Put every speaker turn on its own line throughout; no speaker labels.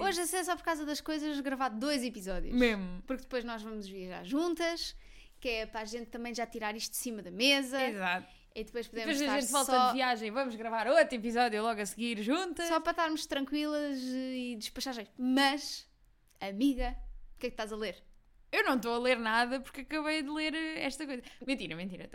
Hoje a ser só por causa das coisas gravar dois episódios.
Mesmo.
Porque depois nós vamos viajar juntas, que é para a gente também já tirar isto de cima da mesa.
Exato.
E depois podemos
Depois a gente volta
só,
de viagem, vamos gravar outro episódio logo a seguir juntas.
só para estarmos tranquilas e despachar jeito. Mas, amiga, o que é que estás a ler?
Eu não estou a ler nada porque acabei de ler eh, esta coisa. Mentira, mentira.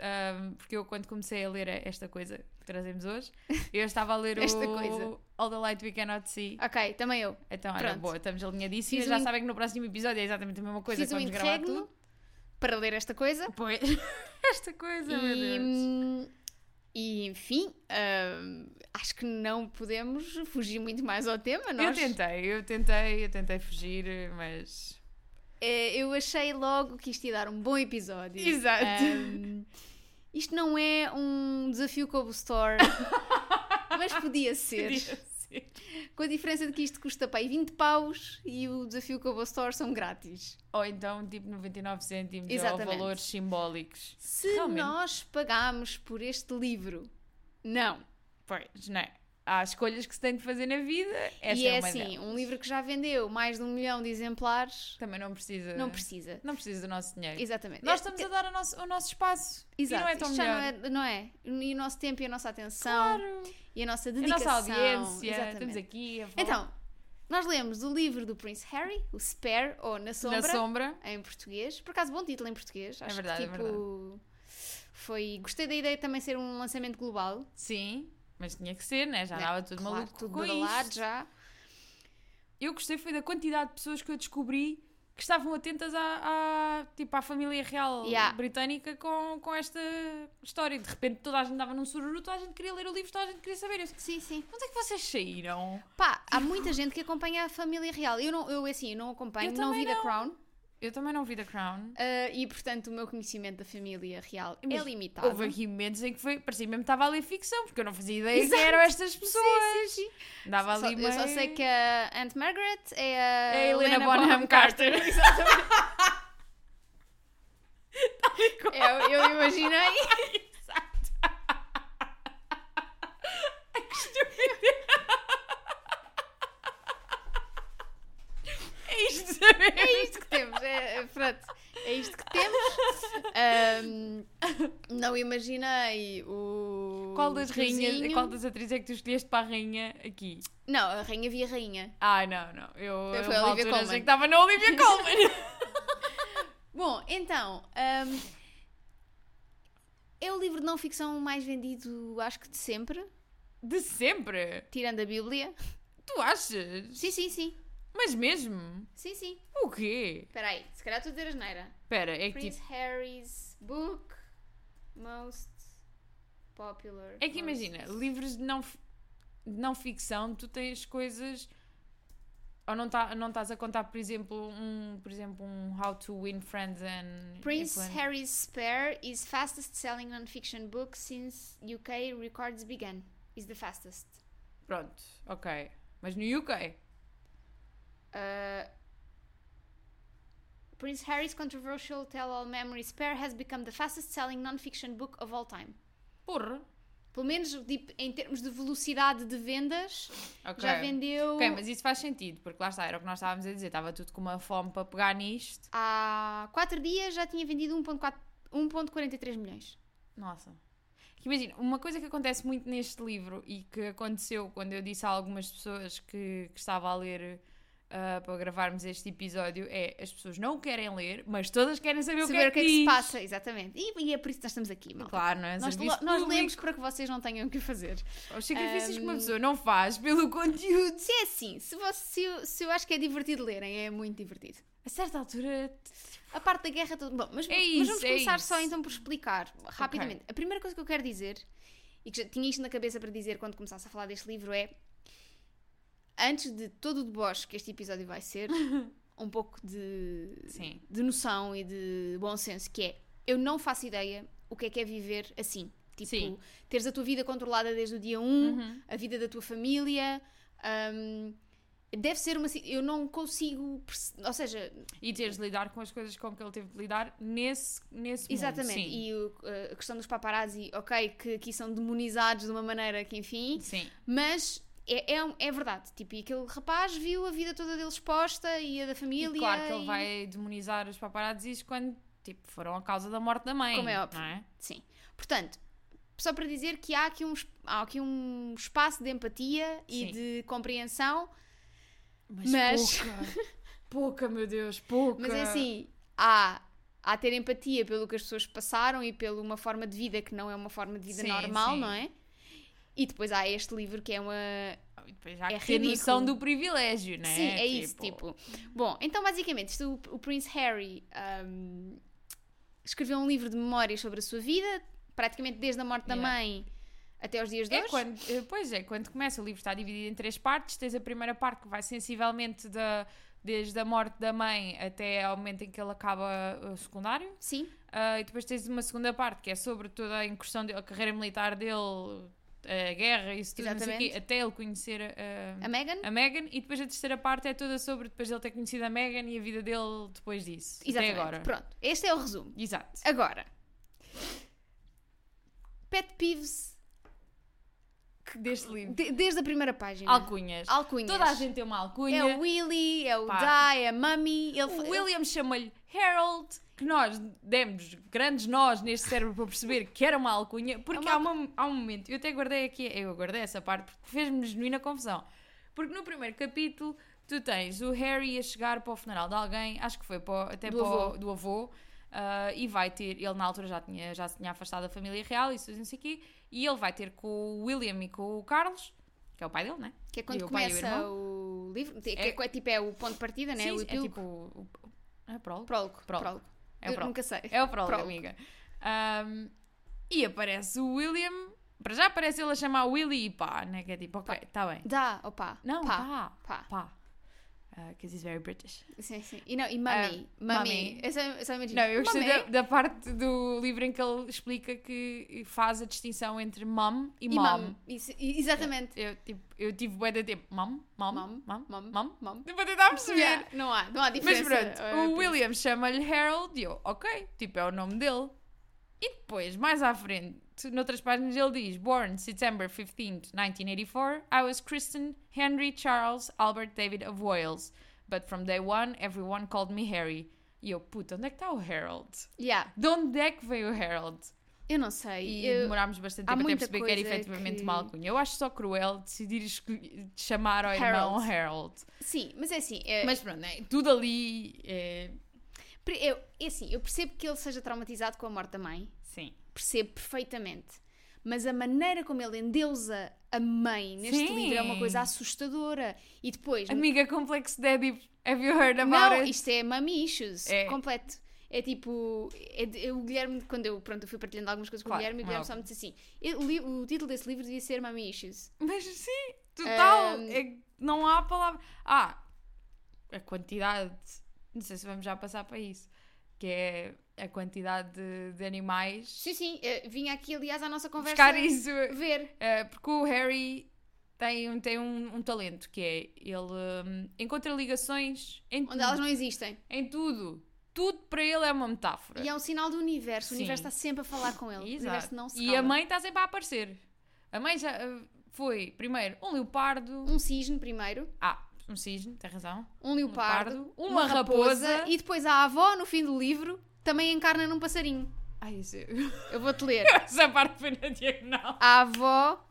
Porque eu, quando comecei a ler esta coisa que trazemos hoje, eu estava a ler
Esta
o
coisa.
All the Light We Cannot See.
Ok, também eu.
Então, era
Pronto.
boa, estamos alinhadíssimas.
Fiz
Já
um-
sabem que no próximo episódio é exatamente a mesma coisa
Fiz
que
um
vamos gravar
interregno
tudo.
para ler esta coisa.
Pois, esta coisa, meu
E,
Deus.
hum, e enfim, hum, acho que não podemos fugir muito mais ao tema.
Eu
Nós,
tentei, eu tentei, eu tentei fugir, mas.
Eh, eu achei logo que isto ia dar um bom episódio.
Exato.
Hum, isto não é um desafio Kobo Store, mas podia ser.
Podia ser.
Com a diferença de que isto custa para aí 20 paus e o desafio Kobo Store são grátis.
Ou então, tipo, 99 cêntimos ou
Exatamente.
valores simbólicos.
Se
Realmente.
nós pagamos por este livro, não.
Pois, não é? Há escolhas que se tem de fazer na vida. Essa
e
é,
é assim,
delas.
um livro que já vendeu mais de um milhão de exemplares,
Também não precisa.
não precisa.
não precisa do nosso dinheiro.
Exatamente.
Nós
É-
estamos a dar o nosso, o nosso espaço.
Exato.
E não é tão
Isto já
melhor.
não é, não é? E o nosso tempo e a nossa atenção
Claro.
e a nossa
A
dedicação.
nossa audiência.
Exatamente.
Estamos aqui a falar
Então, nós lemos o livro do Prince Harry, o Spare, ou Na Sombra,
na sombra.
em português. Por acaso, bom título em português. Acho
verdade, é
que, tipo, Foi... Gostei da ideia de também ser um lançamento global.
Sim, mas tinha que ser, né? Já
né?
andava tudo
Claro,
maluco
tudo
com isto.
já.
Eu gostei foi da quantidade de pessoas que eu descobri que estavam atentas à, à, tipo, à família real
Yeah.
britânica com, com esta história. De repente toda a gente dava num sururu, toda a gente queria ler o livro, toda a gente queria saber. Eu
Sim, sim.
onde é que vocês saíram?
Pá, há muita gente que acompanha a família real. Eu, não, eu assim, eu não acompanho,
Eu
não vi The
não.
Crown.
Eu também não vi The Crown.
ah, e, portanto, o meu conhecimento da família real é
Mas
limitado.
Houve aqui momentos em que foi, parecia mesmo que estava a ler ficção, porque eu não fazia ideia
Exato.
quem eram estas pessoas.
Sim, sim, sim.
Dava
Só-
ali
eu só
meio-
sei que a Aunt Margaret é a,
É a Helena Bonham Carter.
Exatamente. eu, eu imaginei.
Exato. Ai, que estúpido. É isto,
É isto que temos. É, é, pronto, é isto que temos. Ahm, não imaginei o.
Qual das rainhas,
cozinho.
qual das atrizes é que tu escolheste para a rainha aqui?
Não, a rainha via rainha.
Ah, não, não. Eu, eu
a Olivia
achei que estava na Olivia Colman.
Bom, então. ahm, é o livro de não ficção mais vendido, acho que de sempre,
De sempre.
tirando a Bíblia.
Tu achas?
Sim, sim, sim.
Mas mesmo?
Sim, sim.
O quê?
Espera aí, se calhar estou a dizer asneira.
Espera, é que
Prince
tipo...
Harry's book most popular.
É que
most-
imagina, livros de não, de não ficção, tu tens coisas... Ou não, tá, não estás a contar, por exemplo, um, por exemplo, um How to Win Friends and...
Prince
Influence-
Harry's Spare is fastest selling non-fiction book since UK records began. Is the fastest.
Pronto, ok. Mas no UK?
Uh, Prince Harry's controversial tell-all memory Spare has become the fastest selling non-fiction book of all time.
Porra.
Pelo menos tipo, em termos de velocidade de vendas,
Ok.
já vendeu
Ok, mas isso faz sentido, porque lá está, era o que nós estávamos a dizer, estava tudo com uma fome para pegar nisto.
há 4 dias já tinha vendido 1.4 1.43 milhões.
Nossa. Imagina, uma coisa que acontece muito neste livro e que aconteceu quando eu disse a algumas pessoas que, que estava a ler ah, para gravarmos este episódio é as pessoas não querem ler, mas todas querem saber,
Saber
o que é que,
se
diz.
passa, exatamente. E, e é por isso que nós estamos aqui, malta.
Claro, não é?
Nós, nós
público.
lemos para que vocês não tenham o que fazer.
Os sacrifícios que uma pessoa não faz pelo conteúdo.
Se é assim, se, você, se, eu, se eu acho que é divertido lerem, é muito divertido.
A certa altura.
A parte da guerra, tudo bom. Mas,
É
mas
isso,
vamos
é
começar
isso.
só então por explicar rapidamente. A primeira coisa que eu quero dizer, e que já tinha isto na cabeça para dizer quando começasse a falar deste livro, é antes de todo o deboche que este episódio vai ser, um pouco de,
Sim.
de noção e de bom senso, que é eu não faço ideia o que é que é viver assim. Tipo,
Sim.
teres a tua vida controlada desde o dia 1,
Uhum.
a vida da tua família, hum, deve ser uma. Eu não consigo. Ou seja,
E teres de lidar com as coisas com que ele teve de lidar nesse, nesse mundo.
exatamente.
Sim.
E o- a questão dos paparazzi, ok, que aqui são demonizados de uma maneira que, enfim.
Sim.
Mas é, é, um- é verdade. Tipo, e aquele rapaz viu a vida toda dele exposta e a da família.
E claro que ele
e-
vai demonizar os paparazzis quando tipo, foram a causa da morte da mãe.
Como é óbvio.
Não é?
Sim. Portanto, só para dizer que há aqui um, há aqui um espaço de empatia e
Sim.
de compreensão,
Mas,
Mas-
pouca. pouca, meu Deus, pouca.
mas é assim, há, há ter empatia pelo que as pessoas passaram e pela uma forma de vida que não é uma forma de vida
Sim,
normal,
sim.
não é? E depois há este livro que é uma.
E depois há
é
que
ridículo.
noção do privilégio, não é?
Sim, é isso, tipo. Bom, então basicamente, isto, o, Prince Harry ahm, escreveu um livro de memórias sobre a sua vida, praticamente desde a morte da
Yeah.
mãe até aos dias de
É
hoje.
quando, eh, pois é, quando começa o livro está dividido em três partes. Tens a primeira parte que vai sensivelmente da, desde a morte da mãe até ao momento em que ele acaba o secundário.
Sim,
Ah, e depois tens uma segunda parte que é sobre toda a incursão dele, a carreira militar dele, a guerra, isso tudo, não sei quê, até ele conhecer a,
a Meghan.
a Meghan. E depois a terceira parte é toda sobre depois ele ter conhecido a Meghan e a vida dele depois disso.
Exatamente.
Até agora.
Pronto, este é o resumo.
Exato.
Agora, pet peeves
Deste livro.
de- desde a primeira página.
Alcunhas.
Alcunhas.
Toda a gente tem uma alcunha.
É o Willy, é o
Pá.
Di, é a Mummy. Ele,
O William chama-lhe Harold, que nós demos grandes nós neste cérebro para perceber que era uma alcunha, porque
É
há,
uma
uma- há um momento, eu até guardei aqui, eu guardei essa parte porque fez-me genuína confusão. Porque no primeiro capítulo tu tens o Harry a chegar para o funeral de alguém, acho que foi para, o- até
Do
para o-
avô.
do avô, ah, e vai ter, ele na altura já, tinha, já se tinha afastado da família real, isso não sei o quê, e ele vai ter com o William e com o Carlos, que é o pai dele, né?
Que é quando
o o
começa o livro. Que
É-
é, tipo, é o ponto de partida, né?
Sim,
o
é tipo o, o- é prólogo?
Prólogo.
Prólogo.
prólogo.
É o prólogo.
nunca sei.
É o prólogo,
Prólogo.
amiga. Ahm, e aparece o William. Para já aparece ele a chamar Willy e pá, né? Que é tipo, ok, está bem.
Dá, opa.
Não,
pá.
pá,
Pá.
Because he's very British.
Sim, sim. E, não, e Mummy.
Ah,
mummy. Eu eu só imagino.
Não, eu gostei da, da parte do livro em que ele explica que faz a distinção entre mum e,
E
mom.
mum. Isso- exatamente.
Eu, tipo, eu tive bué de tempo. Mum, mum,
Mum,
mum,
mum,
mum.
mum.
Para tentar perceber.
Yeah, Não há, não há
Mas
diferença.
pronto,
eh,
o William chama-lhe Harold e eu, ok, tipo, é o nome dele. E depois, mais à frente, noutras páginas ele diz Born September 15th, 1984, I was christened Henry Charles Albert David of Wales. But from day one, everyone called me Harry. E eu, puta, onde é que está o Harold?
Yeah,
De onde é que veio o Harold?
eu não sei.
E
eu-
demorámos bastante tempo até perceber que era efetivamente
que-
uma alcunha. Eu acho só cruel decidir escolher- chamar ao irmão
Harold.
Harold.
Sim, mas é assim. é-
Mas pronto, né? tudo ali é...
eu, é assim, eu percebo que ele seja traumatizado com a morte da mãe.
Sim.
Percebo perfeitamente. Mas a maneira como ele endeusa a mãe neste
Sim.
livro é uma coisa assustadora. E depois.
Amiga Complex Daddy, have you heard about
não,
it?
isto é mummy issues.
É.
Completo. É tipo. é o Guilherme, quando eu, pronto, eu fui partilhando algumas coisas com
Claro,
o Guilherme, o
é
Guilherme só me disse assim: eu li- o título desse livro devia ser Mummy Issues.
Mas sim, total.
Ahm.
é não há palavra. Ah, a quantidade. Não sei se vamos já passar para isso. Que é a quantidade de, de animais.
Sim, sim. eh, vinha aqui, aliás, à nossa conversa.
Buscar isso.
Ver.
eh, porque o Harry tem, um- tem um, um talento que é ele hum, encontra ligações em
Onde
tudo.
elas não existem.
Em tudo. Tudo para ele é uma metáfora.
E é um sinal do universo. O
Sim.
universo está sempre a falar com ele. O
Exato.
universo não se
E
cala.
a mãe está sempre a aparecer. A mãe já eh, foi, primeiro, um leopardo.
Um cisne primeiro,
Ah, um cisne, tem razão.
um leopardo,
leopardo, uma raposa.
e depois a avó, no fim do livro, também encarna num passarinho.
Ai, isso...
Eu vou-te ler.
Essa parte foi na diagonal.
A avó.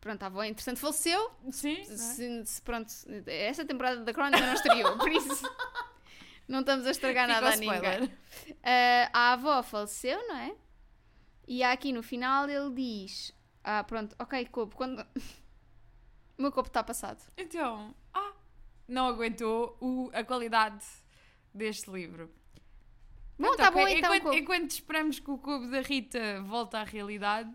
Pronto, a avó, entretanto, faleceu.
Sim.
Se, se- pronto, esta temporada da Crónica não estreou, por isso não estamos a estragar nada a ninguém. Ah, a avó faleceu, não é? E aqui no final ele diz: Ah, pronto, ok, Cobo, quando. o meu copo está passado.
Então, ah, não aguentou o- a qualidade deste livro.
Bom, tá
ok,
bom então,
Enquanto,
Cobo.
enquanto esperamos que o cubo da Rita volte à realidade,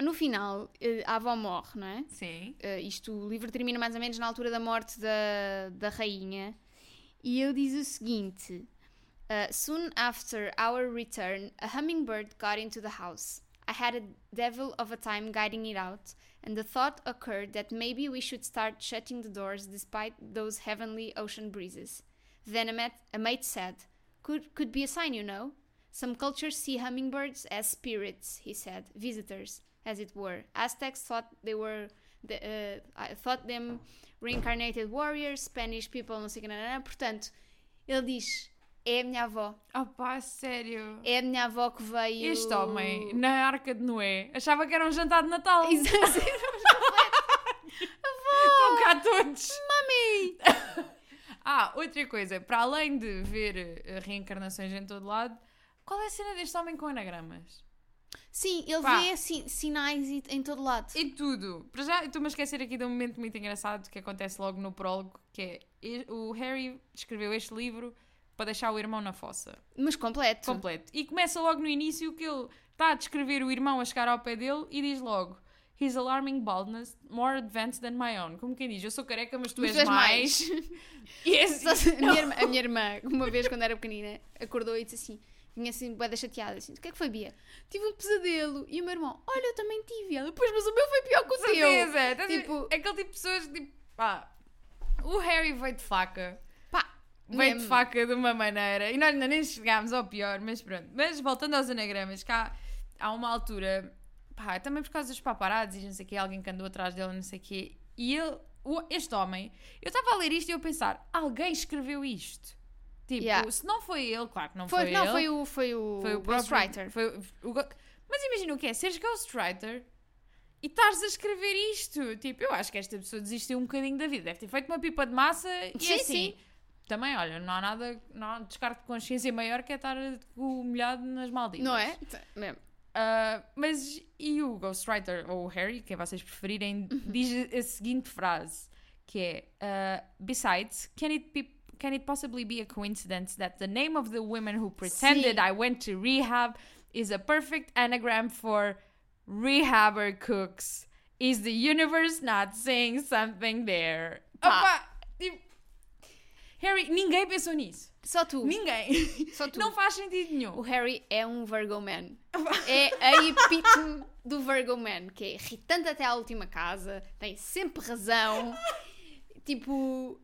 No final, eh, a avó morre, não é?
sim.
Uh, isto, o livro termina mais ou menos na altura da morte da, da rainha. E ele diz o seguinte: uh, Soon after our return, a hummingbird got into the house. I had a devil of a time guiding it out, and the thought occurred that maybe we should start shutting the doors despite those heavenly ocean breezes. Then a mate said, could, could be a sign, you know. Some cultures see hummingbirds as spirits, he said, visitors, as it were. Aztecs thought they were, the, uh, thought them reincarnated warriors, Spanish people, não sei o que, não, não. portanto, ele diz, é a minha avó,
Oh pá, sério.
é a minha avó que veio...
Este homem, na Arca de Noé, achava que era um jantar de Natal.
Exato.
Estão cá todos.
Mami!
Ah, outra coisa, para além de ver eh, reencarnações em todo lado, qual é a cena deste homem com anagramas?
Sim, ele
Pá.
vê si- sinais e- em todo lado.
Em tudo. Para já, estou-me a esquecer aqui de um momento muito engraçado que acontece logo no prólogo, que é e- o Harry escreveu este livro para deixar o irmão na fossa.
Mas completo.
Completo. E começa logo no início que ele está a descrever o irmão a chegar ao pé dele e diz logo His alarming baldness, more advanced than my own. Como quem diz, eu sou careca, mas tu
Mas
és, mais. e é
se- a, minha irmã, a minha irmã, uma vez quando era pequenina, acordou e disse assim: vinha assim, boeda chateada, assim: o que é que foi, Bia? Tive um pesadelo. E o meu irmão: olha, eu também tive. Ela: pois, mas o meu foi pior que o teu.
certeza. Ver?
Tipo-
Aquele tipo de pessoas, tipo, pá, o Harry veio de faca.
Pá,
Veio de faca de uma maneira. E nós ainda nem chegámos ao pior, mas pronto. Mas voltando aos anagramas, cá há uma altura, pá, também por causa dos paparazzi e não sei o quê, alguém que andou atrás dele, não sei o quê. E ele, o- este homem, eu estava a ler isto e eu a pensar, alguém escreveu isto. Tipo,
Yeah.
se não foi ele, claro que não
Foi,
foi,
não,
ele.
foi o, foi o,
Foi o
Ghostwriter.
foi o Mas imagina o que é, seres ghostwriter e estares a escrever isto. Tipo, eu acho que esta pessoa desistiu um bocadinho da vida. Deve ter feito uma pipa de massa e
Sim,
assim.
sim.
Também, olha, não há nada, não há descarte de consciência maior que é estar com o molhado nas Maldivas.
Não é? Mesmo.
Ah, mas e o Ghostwriter, ou o Harry, quem vocês preferirem, diz a seguinte frase, que é ah, Besides, can it be can it possibly be a coincidence that the name of the woman who pretended
Sim.
I went to rehab is a perfect anagram for rehabber cooks? Is the universe not saying something there?
Pá.
Opa, tipo, Harry, ninguém pensou nisso.
Só tu.
Ninguém.
Só tu.
Não faz sentido nenhum.
O Harry é um Virgo Man. É a epítome do Virgo Man, que é irritante até à última casa, tem sempre razão. tipo,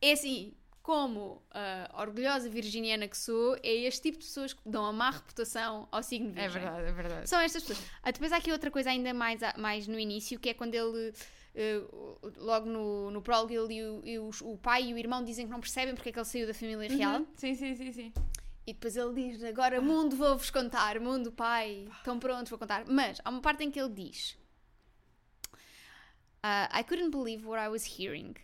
é assim, como a orgulhosa virginiana que sou, é este tipo de pessoas que dão a má reputação ao signo
É
virgem.
verdade, é verdade.
São estas pessoas. Ah, depois há aqui outra coisa ainda mais, a- mais no início, que é quando ele, eh, logo no, no prólogo, ele e, o, e os- o pai e o irmão dizem que não percebem porque é que ele saiu da família real.
Uhum. Sim, sim, sim, sim.
E depois ele diz: Agora, mundo, vou-vos contar. Mundo, pai, estão prontos, vou contar. Mas há uma parte em que ele diz: "Uh, I couldn't believe what I was hearing.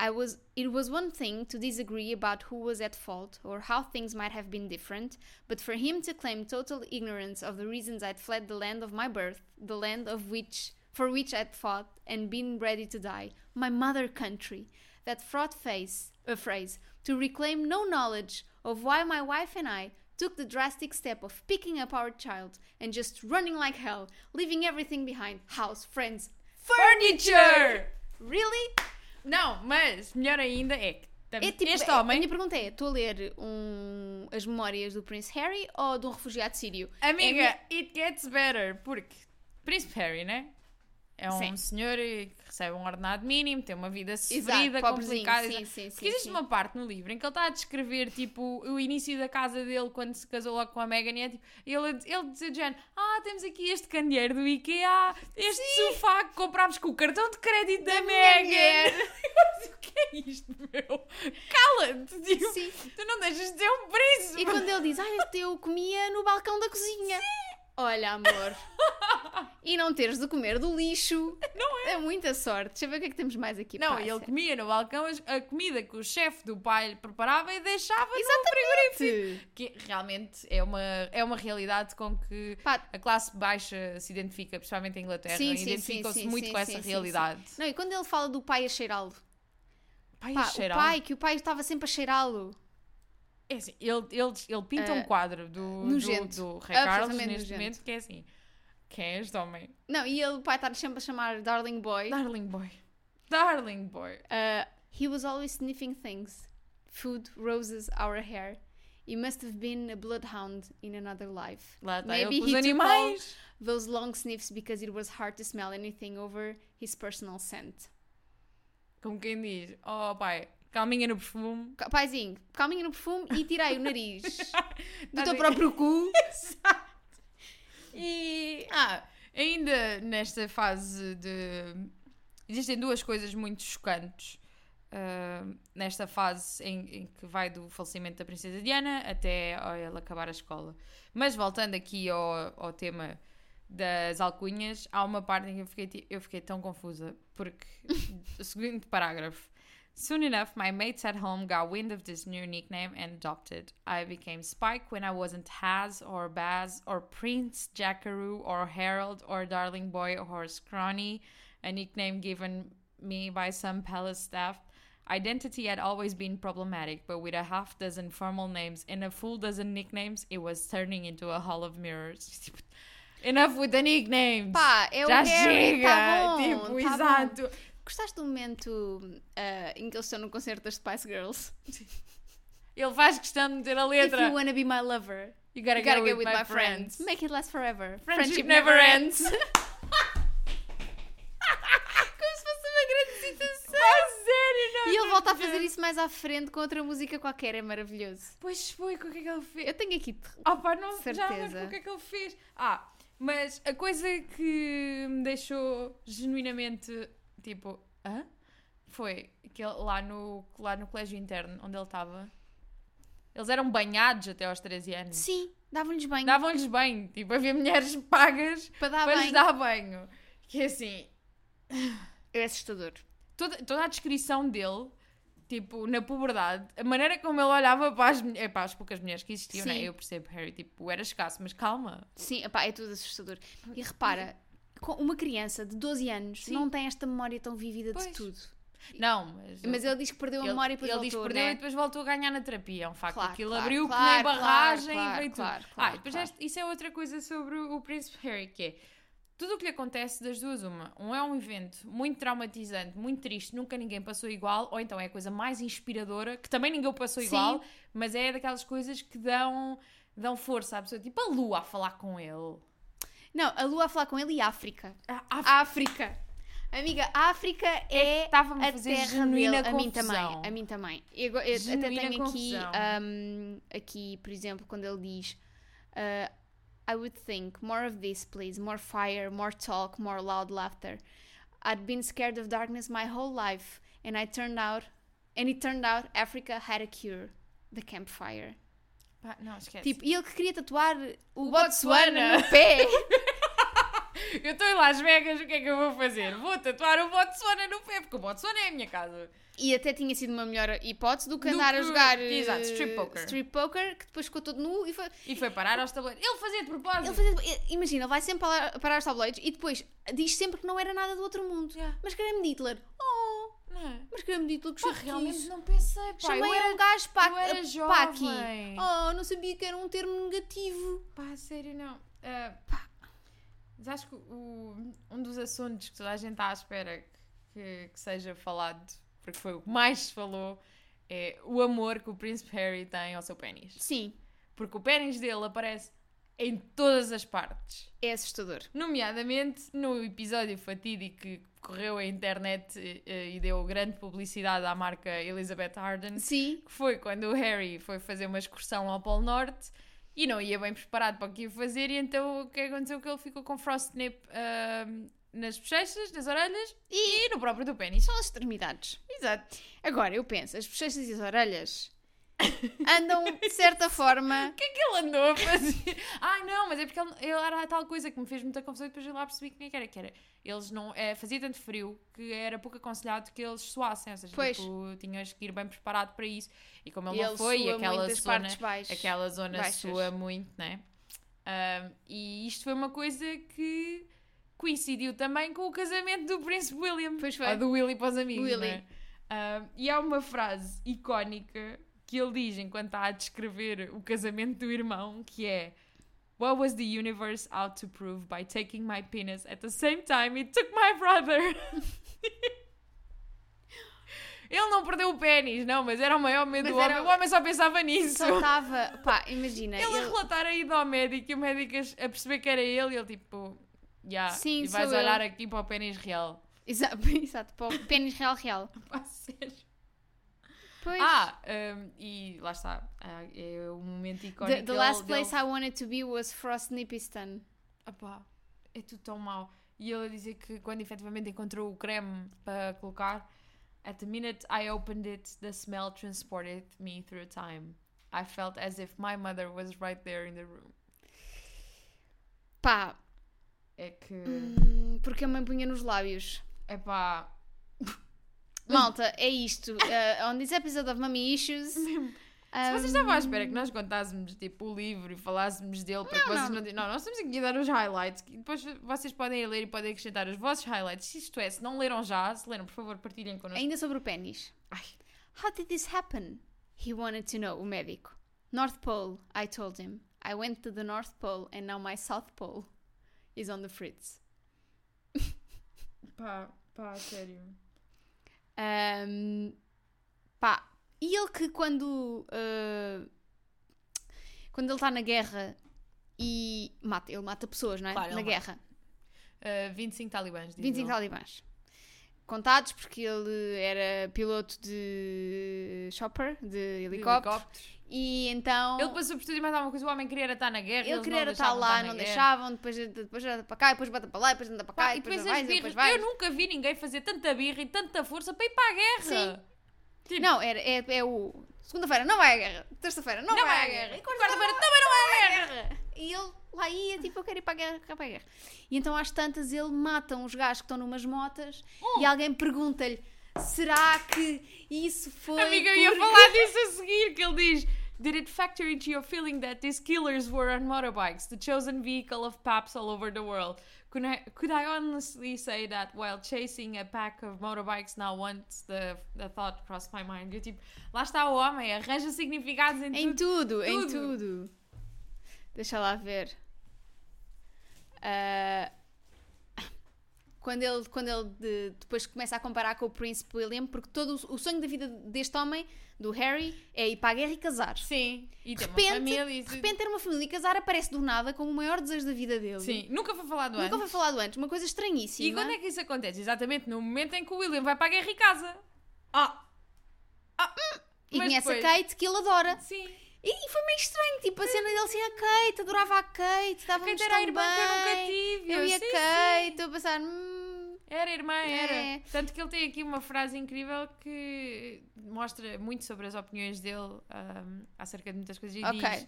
I was, it was one thing to disagree about who was at fault or how things might have been different, but for him to claim total ignorance of the reasons I'd fled the land of my birth, the land of which for which I'd fought and been ready to die, my mother country, that fraught face, a phrase, to reclaim no knowledge of why my wife and I took the drastic step of picking up our child and just running like hell, leaving everything behind house, friends,
Furniture!
Really?
Não, mas melhor ainda é que
É tipo,
este
é- A
homem,
minha pergunta é: estou a ler um, as memórias do Prince Harry ou de um refugiado sírio?
amiga,
É
it gets better, porque Príncipe Harry, né? É um
Sim.
senhor que recebe um ordenado mínimo, tem uma vida sofrida,
pobrezinho,
complicada.
sim, sim,
Porque
sim,
existe
sim.
uma parte no livro em que ele está a descrever tipo, o início da casa dele quando se casou logo com a Megan e é, tipo, ele, ele diz de género, ah, temos aqui este candeeiro do IKEA, este sofá que comprámos com o cartão de crédito da,
Da
Megan. o que é isto, meu? Cala-te, tipo,
Sim.
tu não deixas de ser um príncipe.
E quando ele diz: Ah, eu comia no balcão da cozinha. Olha, amor. e não teres de comer do lixo.
Não
é? muita sorte. Deixa eu ver o que é que temos mais aqui.
Não, e ele comia no balcão a comida que o chefe do pai lhe preparava e deixava no
Exatamente.
que realmente é uma, é uma realidade com que
Pá,
a classe baixa se identifica, principalmente em Inglaterra,
Sim, sim, sim,
identificam-se
sim,
muito
sim,
com
sim,
essa
sim,
realidade.
Não, e quando ele fala do pai a cheirá-lo?
Pai,
Pá,
a
o
cheirar.
pai, que o pai estava sempre a cheirá-lo.
É assim, ele, ele, ele pinta um
Ah,
quadro do, do, do Rei Carlos neste momento que é assim: quem é este homem?
Não, e ele, o pai está sempre a chamar Darling Boy.
Darling boy. Darling boy.
Uh, he was always sniffing things. Food, roses, our hair. He must have been a bloodhound in another life.
Lá está
Maybe he took
animais.
Those long sniffs because it was hard to smell anything over his personal scent.
Como quem diz, oh pai, calminha no perfume.
Paizinho, calminha no perfume e tirei o nariz do teu próprio cu.
E ah, ainda nesta fase de. Existem duas coisas muito chocantes ah, nesta fase em, em que vai do falecimento da Princesa Diana até ela acabar a escola. Mas voltando aqui ao, ao tema das alcunhas, há uma parte em que eu fiquei, eu fiquei tão confusa porque o seguinte parágrafo. Soon enough, my mates at home got wind of this new nickname and adopted. I became Spike when I wasn't Haz or Baz or Prince Jackaroo or Harold or Darling Boy or Scrawny, a nickname given me by some palace staff. Identity had always been problematic, but with a half dozen formal names and a full dozen nicknames, it was turning into a hall of mirrors. Enough with the nicknames!
Pá, o
Já
Harry,
chega!
tá bom,
tipo,
tá bom. Gostaste do momento ah, em que eles estão no concerto das Spice Girls?
Ele faz questão de meter a
If
letra.
you wanna be my lover,
You gotta,
you gotta
go with,
with
my,
my
friends.
friends. Make it last forever.
Friendship never ends.
Como se fosse uma grande citação.
A sério, não
E ele volta a fazer isso mais à frente com outra música qualquer, é maravilhoso.
Pois foi, com o que é que ele fez?
Eu tenho aqui.
Ah pá, não já lembro
Certeza.
o que é que ele fez. Ah, mas a coisa que me deixou genuinamente tipo, hã? Foi que ele, lá, no, lá no colégio interno onde ele estava, eles eram banhados até aos 13 anos.
Sim, davam-lhes banho.
Davam-lhes banho, tipo, havia mulheres pagas
para dar
para lhes dar banho. Que é assim,
É assustador.
toda, toda a descrição dele, tipo, na puberdade, a maneira como ele olhava para as, eh, para as poucas mulheres que existiam,
Sim.
né? eu percebo, Harry, tipo, era escasso, mas calma.
Sim, epá, é tudo assustador. E repara, uma criança de 12 anos
Sim.
não tem esta memória tão vívida
Pois.
de tudo.
Não, mas.
Mas ele diz que perdeu a memória e depois
ele diz que
voltou,
perdeu
né?
e depois voltou a ganhar na terapia. É um facto.
Claro,
Aquilo
claro,
abriu que
claro,
nem barragem
claro,
e veio
claro,
tudo. ah, depois este- isso é outra coisa sobre o, o Príncipe Harry, que é tudo o que lhe acontece das duas, uma. Um é um evento muito traumatizante, muito triste, nunca ninguém passou igual, ou então é a coisa mais inspiradora, que também ninguém passou
Sim.
igual, mas é daquelas coisas que dão, dão força à pessoa. Tipo a lua a falar com ele.
Não, a Lua a falar com ele e África.
A- a-
África. Amiga, a África é
Estava-me a
a
fazer
terra dele. A mim também. A mim também. Eu, eu até tenho aqui, um, aqui, por exemplo, quando ele diz uh, I would think more of this, please. More fire, more talk, more loud laughter. I'd been scared of darkness my whole life, and I turned out, and it turned out Africa had a cure, the campfire.
Pá, não, esquece.
Tipo, e ele que queria tatuar o,
O
no pé.
Eu estou em Las Vegas, o que é que eu vou fazer? Vou tatuar o Botswana no pé, porque o Botswana é a minha casa.
E até tinha sido uma melhor hipótese do que
Do
andar
que-
a jogar
exato,
eh,
strip poker.
strip poker, que depois ficou todo nu e foi.
E foi parar aos tabuleiros. Ele fazia de propósito.
Ele fazia, eh, imagina, ele vai sempre parar, parar os tabloides e depois diz sempre que não era nada do outro mundo.
Yeah.
Mas de Hitler.
É?
mas queria-me de Hitler que
Pá,
chatice.
realmente não pensei, pá.
Chamei
eu era...
um gajo para,
eu era
para
jovem.
aqui. Oh, não sabia que era um termo negativo.
Pá, sério, não. Ah, mas acho que o- um dos assuntos que toda a gente está à espera que, que seja falado, porque foi o que mais se falou, é o amor que o Príncipe Harry tem ao seu pênis.
Sim,
Porque o pênis dele aparece em todas as partes.
é assustador.
Nomeadamente no episódio fatídico que correu a internet eh, eh, e deu grande publicidade à marca Elizabeth Arden,
Sim,
que foi quando o Harry foi fazer uma excursão ao Polo Norte e não ia bem preparado para o que ia fazer, e então o que aconteceu? Que ele ficou com frostnip ahm, nas bochechas, nas orelhas e, no próprio do pênis.
são as extremidades.
Exato.
Agora, eu penso, as bochechas e as orelhas andam, de certa forma,
O que é que ele andou a fazer? ah, não, mas é porque ele, ele era tal coisa que me fez muita confusão e depois eu lá percebi que nem que era. Que era eles não, é, fazia tanto frio que era pouco aconselhado que eles suassem, ou seja,
Pois.
tipo, tinhas que ir bem preparado para isso. E como ele,
E
não
ele
foi, aquela zona, aquela zona
baixas.
sua muito, né? Ahm, e isto foi uma coisa que coincidiu também com o casamento do Príncipe William.
Pois foi.
Ou do Willy para os amigos,
Willy.
né? Ahm, e há uma frase icónica que ele diz enquanto está a descrever o casamento do irmão, que é What was the universe out to prove by taking my penis at the same time it took my brother? Ele não perdeu o pênis, não, mas era o maior medo
Mas
do
era-
homem. O homem só pensava nisso.
Só estava. Pá, imagina.
Ele a
ele-
relatar a ida ao médico e o médico a a perceber que era ele e ele tipo, já,
Sim,
e vais
sou eu."
olhar aqui para o pênis real.
Exato, exato. Para o pênis real, real.
Pá, sério.
Pois.
Ah, um, e lá está, ah, é o momento icónico
the, the last
dele-
place I wanted to be was Frostnipistan.
Epá, é tudo tão mau. E ele a dizer que quando efetivamente encontrou o creme para colocar, at the minute I opened it, the smell transported me through time. I felt as if my mother was right there in the room.
Pá,
É que,
hum, porque a mãe punha nos lábios.
epá,
Malta, é isto. Uh, on this episode of Mommy Issues.
se
um,
vocês estavam à espera que nós contássemos tipo o livro e falássemos dele, porque
Não,
vocês
não.
não. Não, nós temos aqui a dar os highlights, que depois vocês podem ler e podem acrescentar os vossos highlights. Isto é, se não leram já, se leram, por favor, partilhem connosco.
Ainda sobre o pênis.
Ai.
How did this happen? He wanted to know, o médico. North Pole, I told him. I went to the North Pole and now my South Pole is on the fritz.
Pá, pá, sério.
Um, pá, e ele que quando uh, quando ele está na guerra e mata, ele mata pessoas, não é?
Claro,
na guerra.
Uh, 25 talibãs. diz
25
ele.
talibãs. Contados porque ele era piloto de chopper, de
De
helicóptero.
helicópteros.
E então.
Ele passou por tudo e mais alguma coisa. O homem queria estar na guerra.
Ele queria estar lá, não deixavam, depois, depois anda para cá, depois bota para lá, depois anda para cá, e depois,
depois as
vais, depois vais.
Eu nunca vi ninguém fazer tanta birra e tanta força para ir para a guerra.
Sim.
Tipo,
Não, era, é, é o. Segunda-feira não vai à guerra, terça-feira não,
Não
vai à guerra,
guerra.
e quarta-feira também não vai à guerra. E ele lá ia, tipo, eu quero ir para a guerra, para a guerra. E então às tantas ele mata uns gajos que estão numas motas
Hum.
e alguém pergunta-lhe: será que isso foi.
Amiga, eu ia
porque-
falar disso a seguir, que ele diz... Did it factor into your feeling that these killers were on motorbikes, the chosen vehicle of paps all over the world? Could I, could I honestly say that while chasing a pack of motorbikes now once the, the thought crossed my mind? Eu tipo, lá está o homem, arranja significados em,
Em
tudo.
tudo, em
Tudo.
tudo. Deixa lá ver. Ah, quando ele, quando ele de- depois começa a comparar com o Príncipe William, porque todo o, o sonho da vida deste homem, do Harry, é ir para a guerra e casar.
Sim. E
De
ter uma
repente,
família e
de repente ter uma família e casar aparece do nada como o maior desejo da vida dele.
Sim, nunca foi falado
Nunca
antes.
foi falado antes, uma coisa estranhíssima.
E quando é que isso acontece? Exatamente no momento em que o William vai para a guerra e casa. Ah! Ah!
E
Mas
conhece
depois-
a Kate que ele adora.
Sim.
E, foi meio estranho, tipo, a cena dele ser a Kate, adorava a Kate, estávamos
a
tão
irmã que eu nunca
bem.
tive.
Eu e a
sim,
Kate, estou a pensar, hum,
Era irmã, era.
É.
Tanto que ele tem aqui uma frase incrível que mostra muito sobre as opiniões dele um, acerca de muitas coisas. E
Ok.
diz: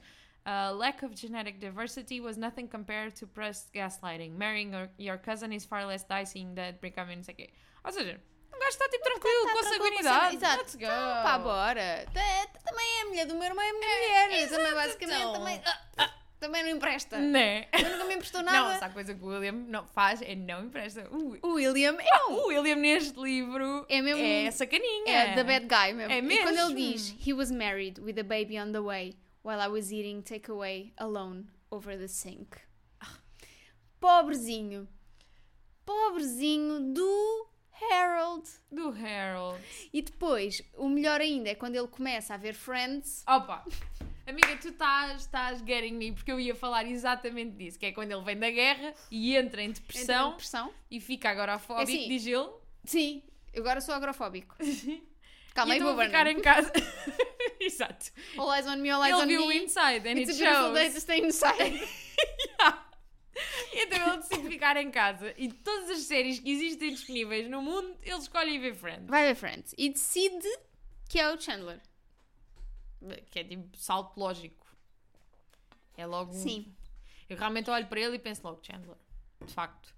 "Uh, lack of genetic diversity was nothing compared to pressed gaslighting. Marrying your, your cousin is far less dicing than becoming não sei o quê. Ou seja, um gajo está tipo tranquilo
tá
com a
tranquilo com a
sanguinidade.
Exato.
Let's go.
Então, pá, bora. Também é a mulher do meu irmão, é a minha mulher. Eu também, basicamente,
então.
também, ah, ah, também não empresta.
Né?
Eu nunca me emprestou
Não,
nada.
essa coisa que o William não faz é não empresta. O,
o William é um.
o William neste livro
É mesmo-
é sacaninha.
É the bad guy mesmo.
É
E quando ele
mesmo.
diz, he was married with a baby on the way while I was eating takeaway alone over the sink. Pobrezinho. Pobrezinho do Harold.
Do Harold.
E depois, o melhor ainda é quando ele começa a ver Friends.
Opa! Amiga, tu estás, estás getting me, porque eu ia falar exatamente disso, que é quando ele vem da guerra e entra em
entra em
depressão
depressão.
e fica agorafóbico,
É assim,
diz ele.
Sim, eu agora sou agrofóbico. Calma
e
aí, vou
ficar em casa. Exato.
All eyes on me, all eyes
Ele
on
viu o
me.
Inside and
It's a
it
beautiful day
shows.
to stay inside.
Então ele decide ficar em casa e de todas as séries que existem disponíveis no mundo, ele escolhe ir ver Friends.
Vai ver Friends. E decide que é o Chandler.
Que é tipo salto lógico. É logo.
Sim.
Eu realmente olho para ele e penso logo, Chandler. De facto.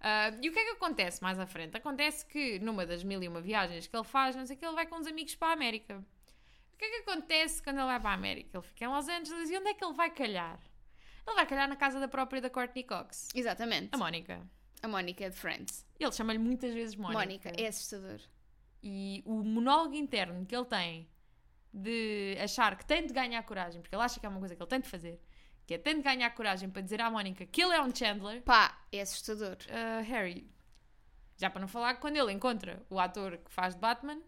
Ah, e o que é que acontece mais à frente? Acontece que numa das mil e uma viagens que ele faz, não sei o que, ele vai com uns amigos para a América. O que é que acontece quando ele vai para a América? Ele fica em Los Angeles e onde é que ele vai calhar? Ele vai calhar na casa da própria da Courtney Cox,
Exatamente.
a Mónica.
A Mónica de Friends.
Ele chama-lhe muitas vezes Mónica.
Mónica, é assustador.
E o monólogo interno que ele tem de achar que tem de ganhar coragem, porque ele acha que é uma coisa que ele tem de fazer, que é tem de ganhar coragem para dizer à Mónica que ele é um Chandler,
Pá, é assustador.
uh, Harry. Já para não falar que quando ele encontra o ator que faz de Batman,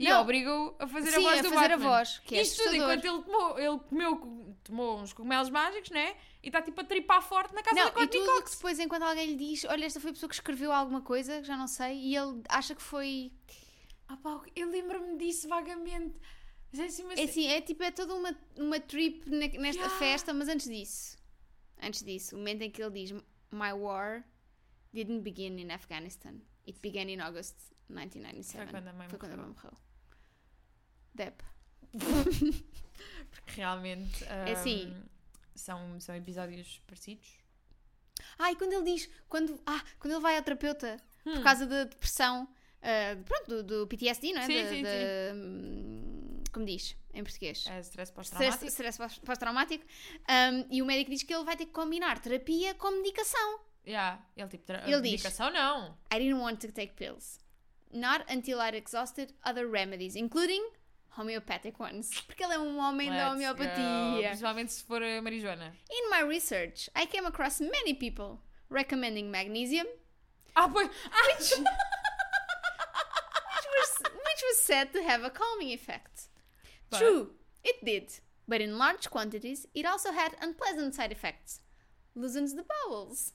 E
Não.
obriga-o a fazer
Sim,
a voz
a
do
fazer a
Batman.
voz, que é
Isto tudo
assustador.
enquanto ele tomou, ele comeu, tomou uns cogumelos mágicos, né? E está tipo a tripar forte na casa
Não,
da
e
Courtney
tudo que
Cox.
depois, enquanto alguém lhe diz: Olha, esta foi a pessoa que escreveu alguma coisa, já não sei, e ele acha que foi.
Ah pá, eu lembro-me disso vagamente. Mas é assim, mas...
É assim, é tipo, é toda uma, uma trip ne- nesta
Yeah.
festa, mas antes disso, antes disso, o momento em que ele diz: My war didn't begin in Afghanistan, it began in August 1997.
Foi quando a mãe
Foi quando a
morreu.
mãe morreu. Dep.
Porque realmente
É assim.
ahm, são, são episódios parecidos.
Ah, e quando ele diz, quando, ah, quando ele vai ao terapeuta por
Hum.
causa da depressão, ah, pronto, do, do PTSD, não é?
Sim,
Da-
sim,
da-
sim.
hum, como diz em português?
É stress
Stress,
pós-traumático.
stress pós- pós-traumático. Um, e o médico diz que ele vai ter que combinar terapia com medicação.
Yeah. Ele tipo, tra-
Ele diz-
medicação não.
I didn't want to take pills. Not until I'd exhausted other remedies, including homeopathic ones. Porque ele é um homem da
Let's go.
homeopatia.
Principalmente se for a marijuana.
In my research, I came across many people recommending magnesium,
Ah, pois. Ah,
which was, which was said to have a calming effect.
But-
True, it did. But in large quantities, it also had unpleasant side effects. Loosens the bowels.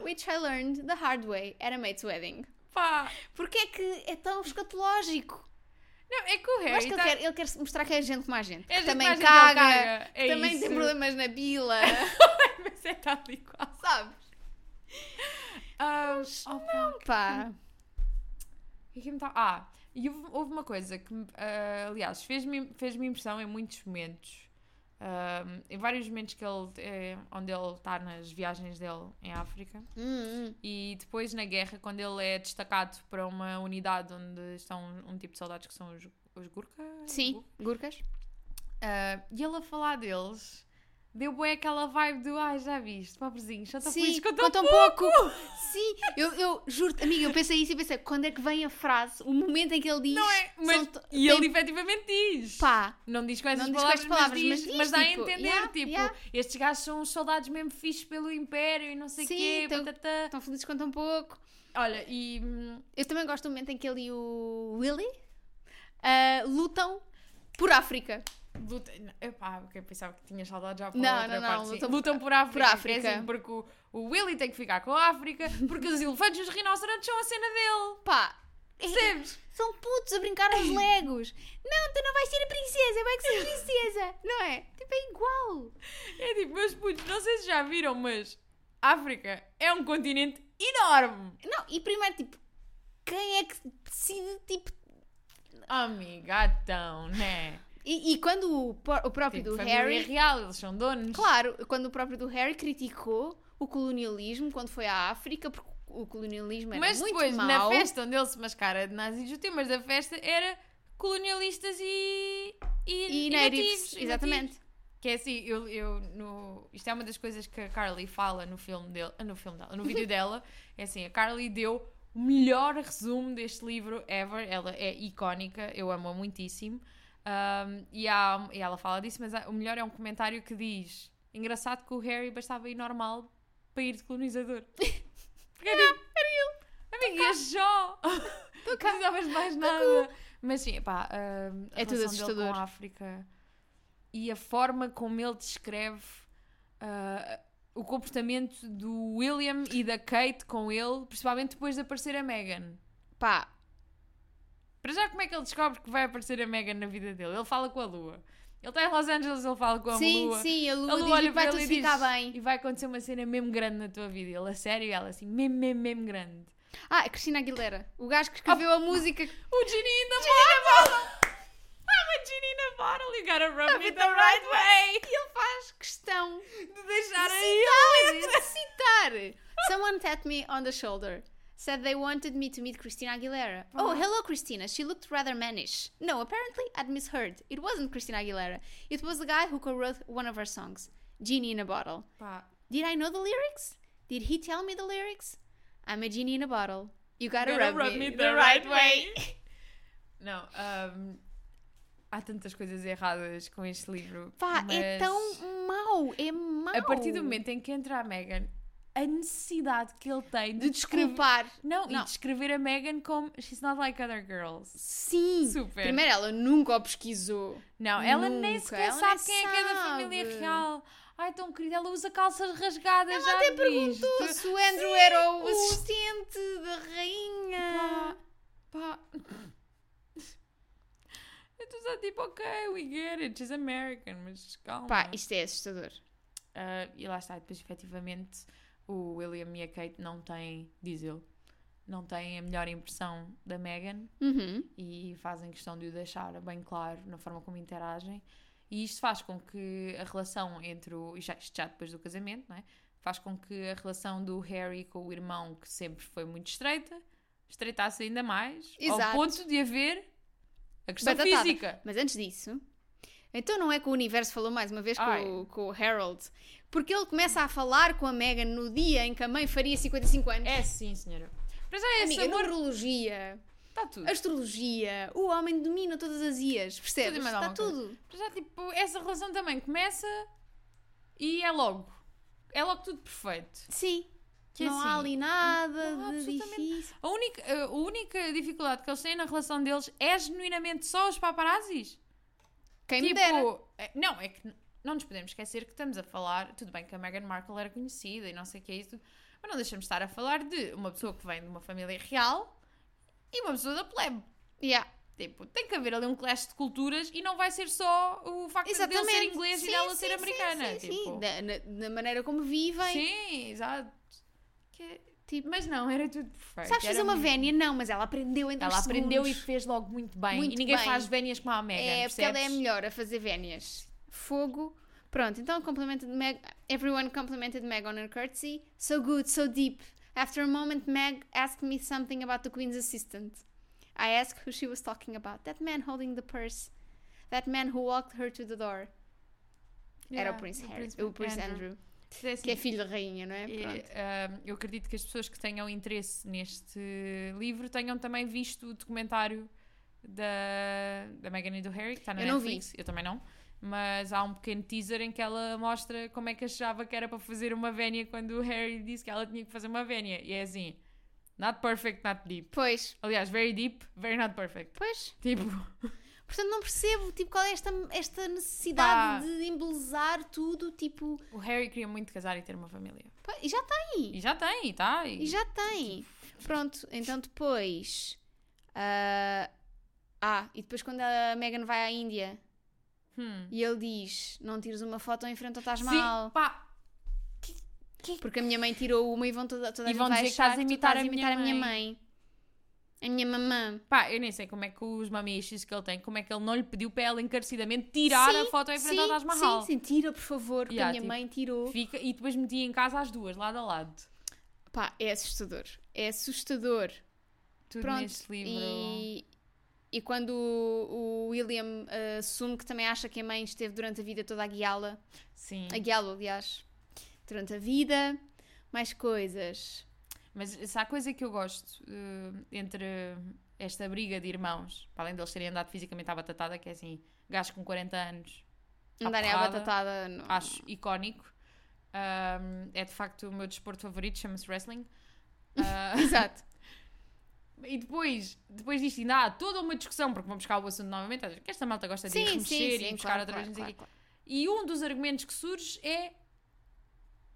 Which I learned the hard way at a mate's wedding.
pá.
Porquê é que é tão escatológico?
Não, é que o
Eu
Harry
acho que ele
tá-
quer, ele quer mostrar que é gente como a gente.
É gente
também
a gente, ele
caga,
caga. É
também
isso.
tem problemas na bila,
Mas é tal e qual.
sabes?
Ah, oh, pá.
Pá.
Que tá- Ah, e houve, houve uma coisa que, ah, aliás, fez-me fez impressão em muitos momentos. Ah, em vários momentos que ele, eh, onde ele está nas viagens dele em África.
Hum, hum.
E depois na guerra, quando ele é destacado para uma unidade onde estão um tipo de soldados que são os, os Gurkha?
Sim, Gurkas.
Ah, e ele a falar deles, deu bué aquela vibe do ai, já viste, pobrezinhos, só tão
Sim,
felizes com tão
conta um pouco. Sim, eu, eu juro, amiga, eu pensei isso e pensei, quando é que vem a frase, o momento em que ele diz.
Não é? Mas, e ele
tem-
efetivamente diz.
Pá,
Não diz com essas
Não diz com
palavras,
palavras,
mas, diz,
mas diz,
mas dá
tipo,
a entender,
yeah,
tipo,
yeah.
estes gajos são os soldados mesmo fixos pelo Império e não sei o quê,
estão felizes conta um pouco.
Olha, e...
Eu também gosto do momento em que ele e o Willy ah, lutam por África.
Luta... Epá, ok, pensava que tinhas saudades já por
Não,
outra
não,
parte.
não, lutam-
Lutam por África.
por África.
é assim, porque o, o Willy tem que ficar com a África, porque os elefantes e os rinocerontes são a cena dele.
Pá,
Percebes?
são putos a brincar aos legos. Não, tu não vais ser a princesa, vai que ser princesa. Não é? Tipo, é igual.
É tipo, meus putos, não sei se já viram, mas África é um continente enorme.
Não, e primeiro, tipo, quem é que decide, tipo...
Amiga, então, né?
E, e quando o, o próprio
Tipo,
do Harry...
real, eles são donos.
Claro, quando o próprio do Harry criticou o colonialismo quando foi à África, porque o colonialismo era
Mas
muito
depois,
mau.
na festa onde ele se mascara de nazis, os temas da festa era colonialistas e, e,
E natives,
e
exatamente.
nativos. Que é assim, eu, eu no, isto é uma das coisas que a Carly fala no filme dele, no filme dela, no vídeo dela, é assim, a Carly deu o melhor resumo deste livro ever, ela é icónica, eu amo-a muitíssimo, Um, e, há- e ela fala disso, mas o melhor é um comentário que diz, engraçado que o Harry bastava ir normal para ir de colonizador. Porque é tipo, Amiga, é só! Não precisavas de mais nada. Mas sim, pá, hum, a
É tudo
relação dele
assustador.
com a África e a forma como ele descreve ah, o comportamento do William e da Kate com ele, principalmente depois de aparecer a Meghan.
Pá,
Para já, como é que ele descobre que vai aparecer a Meghan na vida dele? Ele fala com a Lua. Ele está em Los Angeles, ele fala com a
sim,
Lua.
sim, a Lua,
A Lua olha para
tudo
ele e
ficar
diz,
bem.
E vai acontecer uma cena mesmo grande na tua vida. Ele, a sério, ela assim, mesmo, mesmo, mesmo grande.
Ah, a Cristina Aguilera, o gajo que escreveu a música.
O Genie in the bottle! I'm a Genie in a bottle, you gotta rub me the right way!
E ele faz questão
De deixar
de
aí.
citar, de citar. Someone tapped me on the shoulder. Said they wanted me to meet Christina Aguilera. Oh, hello, Christina. She looked rather mannish. No, apparently I'd misheard. It wasn't Christina Aguilera. It was the guy who co-wrote one of her songs, Genie in a Bottle.
Pá,
Did I know the lyrics? Did he tell me the lyrics? I'm a genie in a bottle. You gotta,
gotta
rub, me, the right way.
Não, ahm, há tantas coisas erradas com este livro.
Pá, é tão mau. É mau.
A partir do momento em que entra a Megan a necessidade que ele tem de,
De
descrever.
desculpar.
Não,
Não.
e descrever a Megan como she's not like other girls.
Sim.
Super.
Primeiro, ela nunca o pesquisou.
Não, ela nem
Nunca,
sequer
ela
sabe
nem
quem é que é da
sabe.
família real. Ai, tão querida, ela usa calças rasgadas,
Ela
já
até
viste?
perguntou se o Andrew era o assistente da rainha.
Pá, pá. Eu estou só tipo, ok, we get it, she's American, mas calma.
Pá, isto é assustador.
Ah, e lá está, depois efetivamente o William e a Kate não têm, diz ele, não têm a melhor impressão da Meghan
Uhum.
e fazem questão de o deixar bem claro na forma como interagem. E isto faz com que a relação entre o. e Já, isto já depois do casamento, não é? Faz com que a relação do Harry com o irmão, que sempre foi muito estreita, estreitasse ainda mais,
Exato.
ao ponto de haver a questão
Batatada.
física.
Mas antes disso, então não é que o universo falou mais uma vez com, o, com o Harold, porque ele começa a falar com a Meghan no dia em que a mãe faria 55 anos.
É sim, senhora. Mas é
Amiga,
amor.
numerologia,
Está tudo.
astrologia, o homem domina todas as ias, percebes?
Tudo e mais
Está tudo.
Mas já, tipo, essa relação também começa e é logo. É logo tudo perfeito.
Sim.
Que
não há
assim,
ali nada
não há
de difícil.
A única, a única dificuldade que eles têm na relação deles é genuinamente só os paparazzis.
Quem me
tipo,
dera.
é- não, é que não nos podemos esquecer que estamos a falar. Tudo bem que a Meghan Markle era conhecida e não sei o que é isso, mas não deixamos de estar a falar de uma pessoa que vem de uma família real e uma pessoa da plebe.
Yeah.
Tipo, tem que haver ali um clash de culturas e não vai ser só o facto de ele ser
Exatamente.
inglês
Sim,
e dela
sim,
ser
sim,
americana.
Sim, sim,
tipo.
Da, na, maneira como vivem.
Sim, exato. Que
Tipo,
Mas não, era tudo perfeito.
Sabes fazer uma
muito-
vénia? Não, mas ela aprendeu em dois
Ela aprendeu e fez logo muito bem.
Muito
e ninguém
bem.
faz vénias como a Megan,
É, porque ela é a
percebes?
melhor a fazer vénias. Fogo. Pronto, então complimented Meg. Everyone complimented Meg on her curtsy. So good, so deep. After a moment, Meg asked me something about the Queen's assistant. I asked who she was talking about. That man holding the purse. That man who walked her to the door. Era
Yeah,
o Prince
o
Harry.
Príncipe
o Prince
Andrew.
Andrew.
É assim,
Que é filho da rainha, não é? Pronto.
ah, eu acredito que as pessoas que tenham interesse neste livro tenham também visto o documentário da, da Meghan e do Harry, que está na
Eu não vi.
Netflix. Eu também não. Mas há um pequeno teaser em que ela mostra como é que achava que era para fazer uma vénia quando o Harry disse que ela tinha que fazer uma vénia. E é assim: not perfect, not deep.
Pois,
Aliás, very deep, very not perfect.
pois.
Tipo,
Portanto, não percebo tipo, qual é esta, esta necessidade
Pá.
de embelezar tudo. Tipo,
o Harry queria muito casar e ter uma família.
pá, e já tem.
E já tem, tá?
E já tem. Pronto, então depois. ah, ah, e depois quando a Megan vai à Índia
Hum.
e ele diz: Não tires uma foto em frente ao Taj
Sim,
Mahal.
pá,
Porque a minha mãe tirou uma e vão toda, toda
E
a
vão dizer que estás a imitar
estás
a minha mãe.
mãe. A minha mamã.
pá, eu nem sei como é que os mami issues que ele tem, como é que ele não lhe pediu para ela encarecidamente tirar a
Sim,
foto em frente
sim,
ao Taj Mahal.
Sim, sim, tira, por favor, porque
Yeah,
a minha
tipo,
mãe tirou.
Fica, e depois metia em casa as duas, lado a lado.
Pá, é assustador. É assustador.
Tudo
Pronto.
neste livro.
E, e quando o, o William ah, assume que também acha que a mãe esteve durante a vida toda a guiá-la,
Sim.
a guiá-lo, aliás, durante a vida, mais coisas.
Mas se há coisa que eu gosto eh, entre esta briga de irmãos, para além deles terem andado fisicamente à batatada, que é assim, gajos com 40 anos,
Andarem à
porrada,
batatada. No...
acho icónico. Ahm, é de facto o meu desporto favorito, chama-se wrestling. Ah,
Exato.
E depois, depois disto ainda há toda uma discussão, porque vão buscar o assunto novamente, que esta malta gosta de
Sim,
remexer
sim,
e
sim,
buscar
claro,
outra vez,
claro, claro.
E um dos argumentos que surge é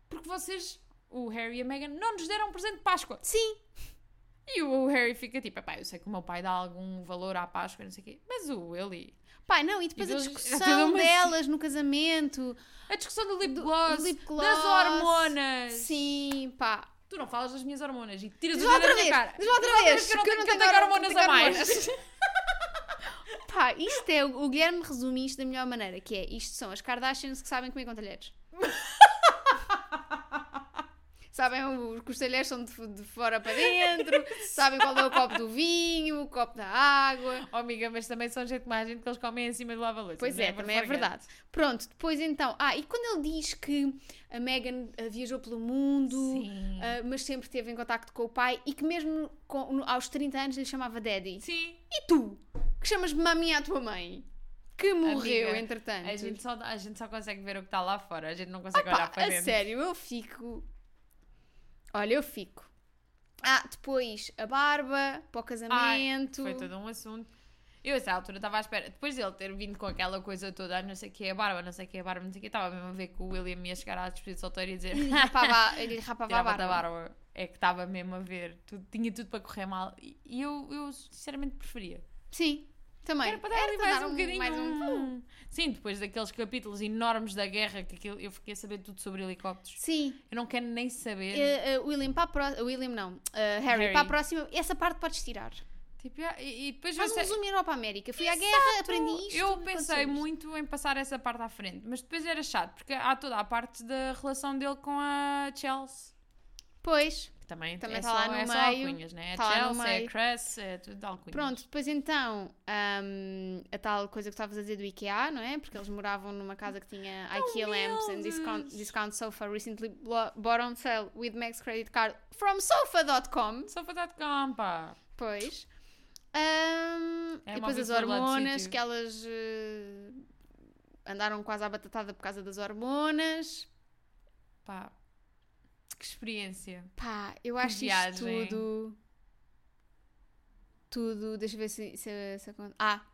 porque vocês, o Harry e a Meghan, não nos deram um presente de Páscoa.
Sim,
E o Harry fica tipo, pá, eu sei que o meu pai dá algum valor à Páscoa, não sei o quê, mas o Willy...
Pá, não, e depois
E
a discussão
uma-
delas no casamento,
A discussão do lip gloss,
do lip gloss,
das hormonas.
Sim, pá.
Tu não falas das minhas hormonas e tiras o dedo da minha cara.
diz outra vez,
que eu não tenho, que eu tenho hormonas a mais.
Pá, isto é, o Guilherme resume isto da melhor maneira, que é, isto são as Kardashians que sabem comer com talheres. sabem os talheres são de, de fora para dentro, sabem qual é o copo do vinho, o copo da água.
Oh, amiga, mas também são gente mais gente que eles comem em cima do lava-louça.
Pois é,
never
também é verdade. Pronto, depois então. Ah, e quando ele diz que a Meghan ah, viajou pelo mundo, ah, mas sempre esteve em contacto com o pai e que mesmo com- no- aos 30 anos lhe chamava Daddy.
Sim.
E tu, que chamas mami à tua mãe, que morreu
Amiga,
entretanto.
A gente, só, a gente só consegue ver o que está lá fora, a gente não consegue
Opa,
olhar para
a
dentro.
sério, eu fico. Olha, eu fico. Ah, depois a barba para o casamento.
Foi todo um assunto. Eu, a essa altura, estava à espera. Depois dele ter vindo com aquela coisa toda, ah, não sei o que é a barba, não sei o que é a barba, não sei o que, estava mesmo a ver que o William ia chegar à despedida de solteiro e dizer.
Ele rapava, ele rapava a barba.
barba. É que estava mesmo a ver. Tudo, tinha tudo para correr mal. E e eu, eu sinceramente preferia.
Sim, também.
Era para dar ali mais
dar
um bocadinho.
mais um-
Sim, depois daqueles capítulos enormes da guerra que aquilo, eu fiquei a saber tudo sobre helicópteros.
Sim.
Eu não quero nem saber.
Eh, eh, William para a próxima. William não. eh, Harry,
Harry.
para a próxima. Essa parte podes tirar.
Tipo, ah, e, e depois
Faz
eu
um resumo Europa América. Fui à guerra, aprendi isto.
Eu pensei muito em passar essa parte à frente, mas depois era chato, porque há toda a parte da relação dele com a Chelsea.
Pois.
Também,
Também
é
tá
só,
lá no
é só
meio.
alcunhas, né? É
Tá lá no
Chelsea, é
meio.
Cress, é tudo alcunhas.
Pronto, depois então ahm, a tal coisa que estavas a dizer do IKEA, não é? Porque eles moravam numa casa que tinha IKEA lamps and discount, discount sofa recently bought on sale with Max credit card from sofa.com.
Sofa.com, pá.
Pois. Ahm,
É
e depois as hormonas, que elas eh, andaram quase à batatada por causa das hormonas.
Pá. Que experiência.
Pá, eu acho isto
viagem.
tudo. Tudo. Deixa eu ver se. se, se ah!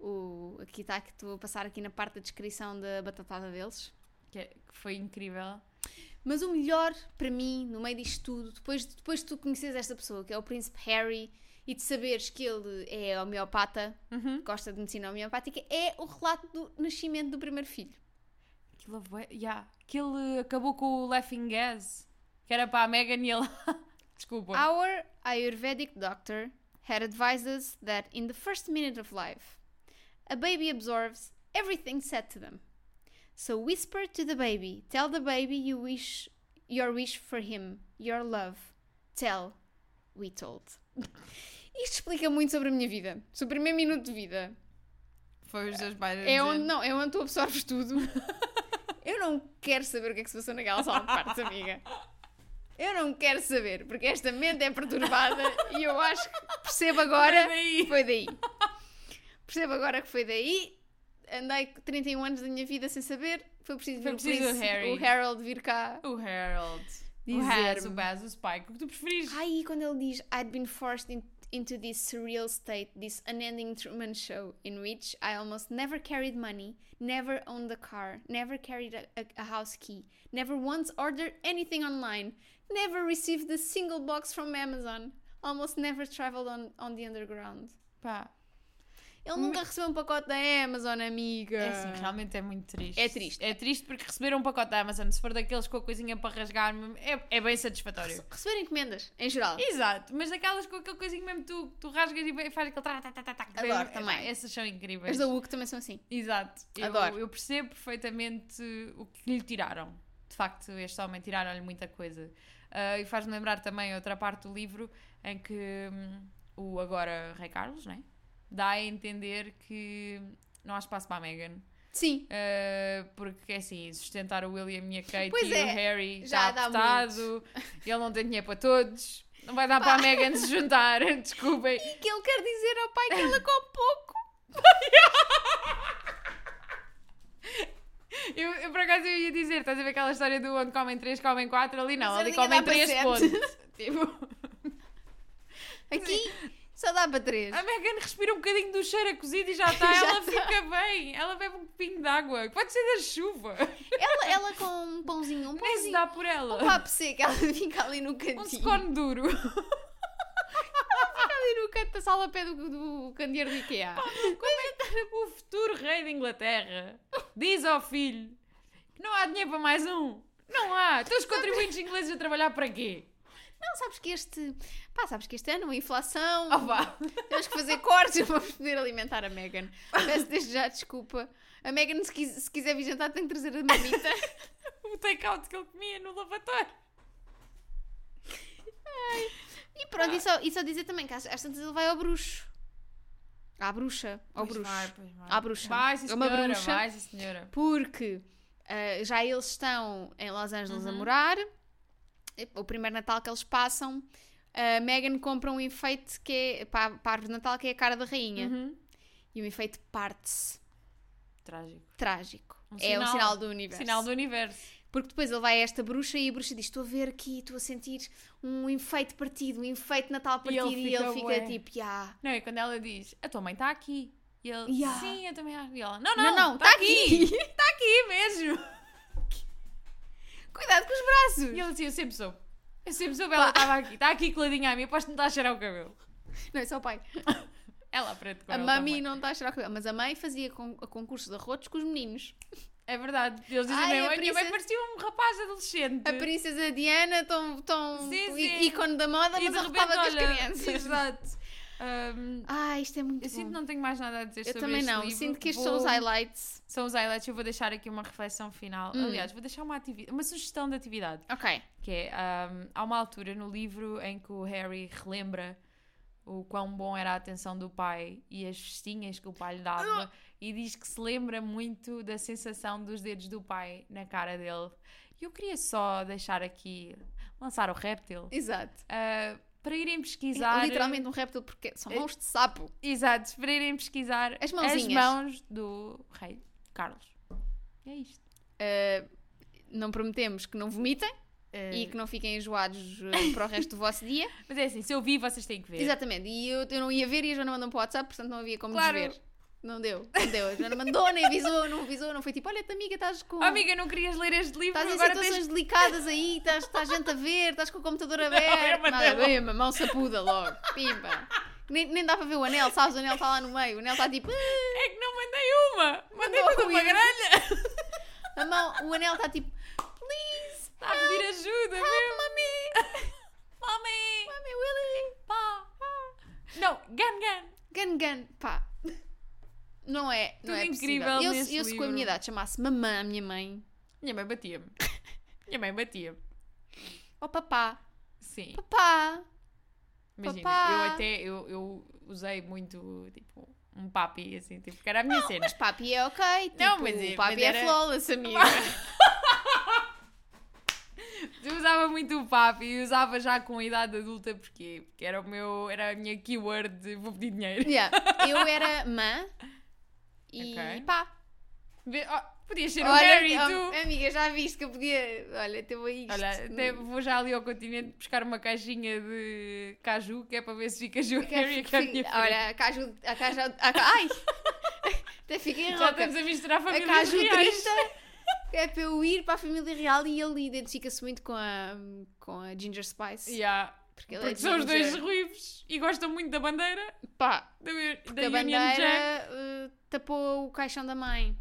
O, aqui está que estou a passar aqui na parte da descrição da batatada deles.
Que, é- que foi incrível.
Mas o melhor para mim, no meio disto tudo, depois, depois de tu conheceres esta pessoa, que é o Príncipe Harry, e de saberes que ele é homeopata,
Uhum.
gosta de medicina homeopática, é o relato do nascimento do primeiro filho.
Aquilo, bué- yeah. que ele acabou com o Laughing Gas. Que era para a Megan e ele. Desculpa.
Our Ayurvedic doctor had advised us that in the first minute of life, a baby absorbs everything said to them. So whisper to the baby, tell the baby you wish your wish for him, your love. Tell, we told. Isto explica muito sobre a minha vida, sobre o primeiro minuto de vida.
Foi os seus pais
É onde, não, é onde tu absorves tudo. Eu não quero saber o que é que se passou naquela sala de partos, amiga. Eu não quero saber, porque esta mente é perturbada e eu acho que percebo agora
Foi daí.
foi daí. Percebo agora que foi daí. Andei 31 anos da minha vida sem saber. Foi preciso,
Foi
o
preciso o Harry.
o Harold vir cá.
O Harold. O. Has, o Baz, o Spike. O que tu preferires?
Ai, quando ele diz I'd been forced in- into this surreal state, this unending Truman show, in which I almost never carried money, never owned a car, never carried a, a, a house key, never once ordered anything online, never received a single box from Amazon, almost never traveled on, on the underground.
Pá.
Ele nunca recebeu um pacote da Amazon, amiga.
É assim, realmente é muito triste.
É triste.
É triste porque receber um pacote da Amazon, se for daqueles com a coisinha para rasgar, é, é bem satisfatório.
Receber encomendas, em geral.
Exato, mas daquelas com aquele coisinho mesmo tu, tu rasgas e faz aquele tá, tá, tá, tá,
Adoro
é,
também.
Essas são incríveis.
As da UC também são assim.
Exato. Eu,
Adoro.
eu percebo perfeitamente o que lhe tiraram. De facto, este homem tiraram-lhe muita coisa. Ah, e faz-me lembrar também outra parte do livro em que hum, o agora Rei Carlos, né? Dá a entender que não há espaço para a Meghan.
Sim.
Uh, porque assim, sustentar o William e a Kate
Pois
e
é,
o Harry
já dá
apertado, ele não tem dinheiro para todos, não vai dar para a Megan se juntar, desculpem.
E que ele quer dizer ao pai que ela come pouco.
Eu, eu, por acaso eu ia dizer, estás a ver aquela história do onde comem 3, comem 4, ali não,
Mas
ali comem
dá para
3
sete.
pontos. tipo,
Aqui só dá para três.
a Megan respira um bocadinho do cheiro a cozido e já está,
Já
ela
tá.
fica bem, ela bebe um copinho de água, pode ser da chuva,
Ela, ela com um pãozinho, um
nem se
pãozinho.
dá por ela.
Um papo seco, ela fica ali no
Um
cantinho.
scone duro.
Fica ali no canto da sala ao pé do, do candeeiro do IKEA.
O futuro rei de Inglaterra diz ao filho que não há dinheiro para mais um. Não há. Então os contribuintes ingleses a trabalhar para quê?
Não, sabes que este. Pá, sabes que este ano a inflação.
Oh.
Temos que fazer cortes para poder alimentar a Megan. Peço desde já desculpa. A Megan, se, quis- se quiser vir jantar, tem que trazer a marmita.
O take-out que ele comia no lavatório.
E pronto, e, só, e só dizer também que às, às tantas ele vai ao bruxo. À bruxa. Ao
Pois
bruxo.
vai, pois vai.
À bruxa.
Vai, sim,
É uma
senhora.
bruxa.
Vai, sim, senhora.
Porque ah, já eles estão em Los Angeles a morar. O primeiro Natal que eles passam, a Megan compra um enfeite que é para, para a árvore de Natal que é a cara da rainha.
Uhum.
E o enfeite parte-se.
Trágico.
Trágico.
Um
é
sinal.
sinal do universo.
Sinal do universo.
Porque depois ele vai a esta bruxa e a bruxa diz: Estou a ver aqui, estou a sentir um enfeite partido, um enfeite Natal
E ele
partido. E ele
fica,
fica,
"Ué."
tipo: Ya.
Não, e quando ela diz, a tua mãe está aqui. E ele,
Yeah.
sim, eu também acho. E ela, não, não,
Não, não,
está
tá
aqui.
aqui."
Está aqui mesmo.
Cuidado com os braços!
E ele dizia, eu sempre soube. Eu sempre soube, ela estava aqui. Está aqui coladinha a mim, aposto que não está a cheirar o cabelo.
Não, é o pai.
Ela aprende com
A mami não está a cheirar o cabelo. Mas a mãe fazia con concurso de arrotos com os meninos.
É verdade. Eles dizem
Ai,
mesmo,
a
a minha mãe
princesa-
parecia um rapaz adolescente.
A princesa Diana, tão, tão
Sim, sim.
ícone da moda,
e
mas arrotava com as crianças.
Exato. Ahm,
Ah, isto é muito
eu
bom.
sinto que não tenho mais nada a dizer
Eu
sobre
também
este
não.
livro.
Sinto que estes
Vou-
são os highlights.
São os highlights. Eu vou deixar aqui uma reflexão final.
Hum.
Aliás, vou deixar uma, atividade, uma sugestão de atividade.
Ok.
Que é, ahm, há uma altura no livro em que o Harry relembra o quão bom era a atenção do pai e as festinhas que o pai lhe dava e diz que se lembra muito da sensação dos dedos do pai na cara dele. E eu queria só deixar aqui, lançar o réptil,
Exato.
ah, para irem
É
pesquisar...
literalmente um réptil porque são
É-
mãos de sapo.
Exato, para irem pesquisar
As
as mãos do rei Carlos. É isto.
Uh, não prometemos que não vomitem
Ah,
e que não fiquem enjoados uh, para o resto do vosso dia.
Mas é assim, se eu vi, vocês têm que ver.
Exatamente. E eu, eu não ia ver e a Joana mandou para o WhatsApp, portanto não havia como
Claro.
desver. Não deu, não deu. A Joana mandou, nem avisou, não avisou, não foi tipo, olha, amiga, estás com.
Oh, amiga, não querias ler este livro,
Estás em
agora
situações
tens...
delicadas aí, estás, está gente a ver, estás com o computador aberto.
eu
Nada, bem, uma mão sapuda logo. Pimba. Nem, nem dá para ver o anel, sabes? O anel está lá no meio. O anel está tipo. "Ah",
É que não mandei uma! Mandei toda uma
a
grelha!
A mão, o anel está tipo. Please,
Está a pedir ajuda,
help,
meu!
mommy.
Mami!
Mommy, Willy.
Pá! Não, Gun Gun!
Gun Gun, pá. Não é, não
Tudo
é
incrível
possível. Eu, eu se com a minha idade chamasse mamã a minha mãe,
Minha mãe batia-me. Minha mãe batia-me.
oh papá,
Sim.
papá.
Imagina,
Papá.
eu até eu, eu usei muito, tipo, um papi, assim, tipo, que era a minha cena.
Mas papi é ok, tipo,
Não, mas é-
papi
mas
é
era-
flawless, amiga.
Eu usava muito o papi e usava já com a idade adulta, porquê? Porque era o meu, era a minha keyword de vou pedir dinheiro.
Yeah. Eu era mã e
Ok.
pá.
Oh, podias ser o
Olha,
Harry,
oh,
tu.
amiga, já viste que eu podia. Olha, teve isto.
Olha, até vou já ali ao continente buscar uma caixinha de caju, que é para ver se fica o
Que-
Harry aqui à minha frente.
Olha, a caju. A caju a, ca- ai! Até fiquei
Já
rouca.
estamos a misturar
A
famílias
caju
reais.
30 é para eu ir para a família real e ele identifica-se muito com a, com a Ginger Spice.
Yeah.
Porque ele
Porque
é
são os dois ruivos e gostam muito da bandeira
Pá,
da, da
a bandeira
Jack.
eh, tapou o caixão da mãe.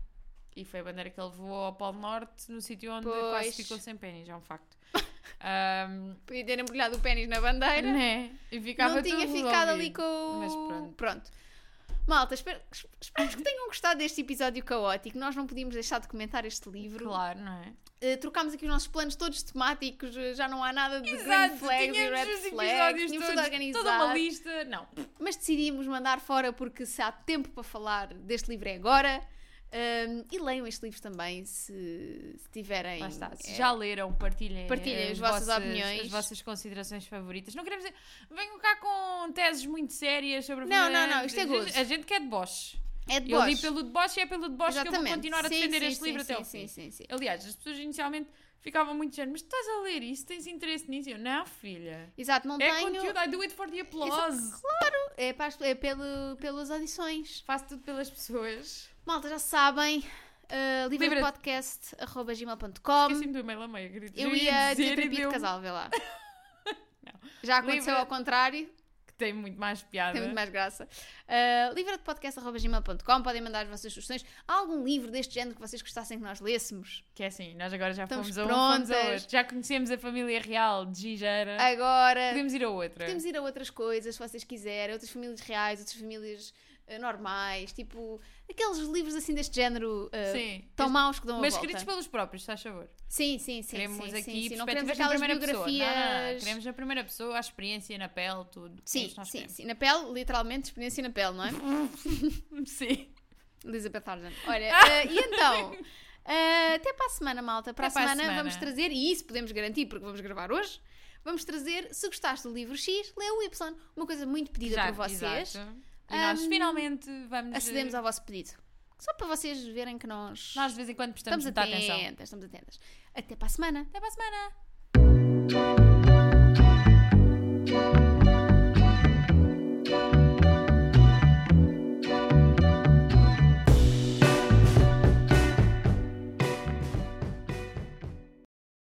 E foi a bandeira que ele levou ao Polo Norte, no sítio onde
Pois.
quase ficou sem pênis, é um facto. Ahm,
Podia ter embrulhado o pênis na bandeira.
né? E ficava
não tinha ficado ali com o...
Mas pronto.
Malta, espero, esperamos que tenham gostado deste episódio caótico. Nós não podíamos deixar de comentar este livro.
Claro, não é?
Uh, trocámos aqui os nossos planos todos temáticos, uh, já não há nada de green
Exato,
flags e red flags, tínhamos tudo
todos,
organizado.
toda uma lista. Não,
Mas decidimos mandar fora porque se há tempo para falar deste livro é agora. Um, e leiam este livro também se, se tiverem.
está. Se
eh,
já leram, partilhem,
Partilhem as vossas opiniões.
as vossas considerações favoritas. Não queremos dizer, venham cá com teses muito sérias sobre a
Não, não, não, isto é
A gente-
gozo.
A gente quer de Bosch.
É de
Eu li
Bosch.
pelo de Bosch e é pelo de Bosch que eu vou
Exatamente.
continuar a defender
sim,
este
sim,
livro
sim,
até ao
sim,
fim.
sim, sim.
Aliás, as pessoas inicialmente ficavam muito dizendo, mas tu estás a ler isso? Tens interesse nisso? Eu, não, filha.
Exato, não
É
tenho.
conteúdo, I do it for the applause.
É, para as- é pelo, pelas audições.
Faço tudo pelas pessoas.
Malta, já sabem. Uh,
Livra-
livrepodcast.gmail.com
Esqueci-me do e-mail a meio, querido.
Eu ia dizer terapia de casal, vê lá. Já aconteceu ao contrário,
tem muito mais piada.
tem muito mais graça. Uh, livradepodcast.gmail.com Podem mandar as vossas sugestões. Há algum livro deste género que vocês gostassem que nós lêssemos?
Que é assim, nós agora já
Estamos
fomos a um, fomos a
prontas.
Já conhecemos a família real de Gigeira.
Agora,
Podemos ir a outra.
podemos ir a outras coisas, se vocês quiserem. Outras famílias reais, outras famílias normais. Tipo, aqueles livros assim deste género uh,
Sim.
tão maus que dão
Mas
a volta.
escritos pelos próprios, se faz favor.
Sim, sim, sim.
queremos
sim,
aqui
sim. Não queremos aquelas biografias...
Não, não, Queremos na primeira pessoa a experiência na pele, tudo. É
Sim, sim,
queremos.
sim. Na pele, literalmente, experiência na pele, não é?
Sim.
Elizabeth Arden. Olha, eh, e então? eh, até para a semana, malta. Para
Até
a
para a
semana,
semana.
vamos trazer, e isso podemos garantir porque vamos gravar hoje. Vamos trazer, se gostaste do livro X, lê o Y. Uma coisa muito pedida
Já,
por vocês.
exato. E um, nós
hum,
finalmente vamos.
Acedemos eh, ao vosso pedido. Só para vocês verem que nós.
Nós de vez em quando prestamos
estamos atentas,
atenção.
Estamos atentas. Até para a semana.
Até para a semana.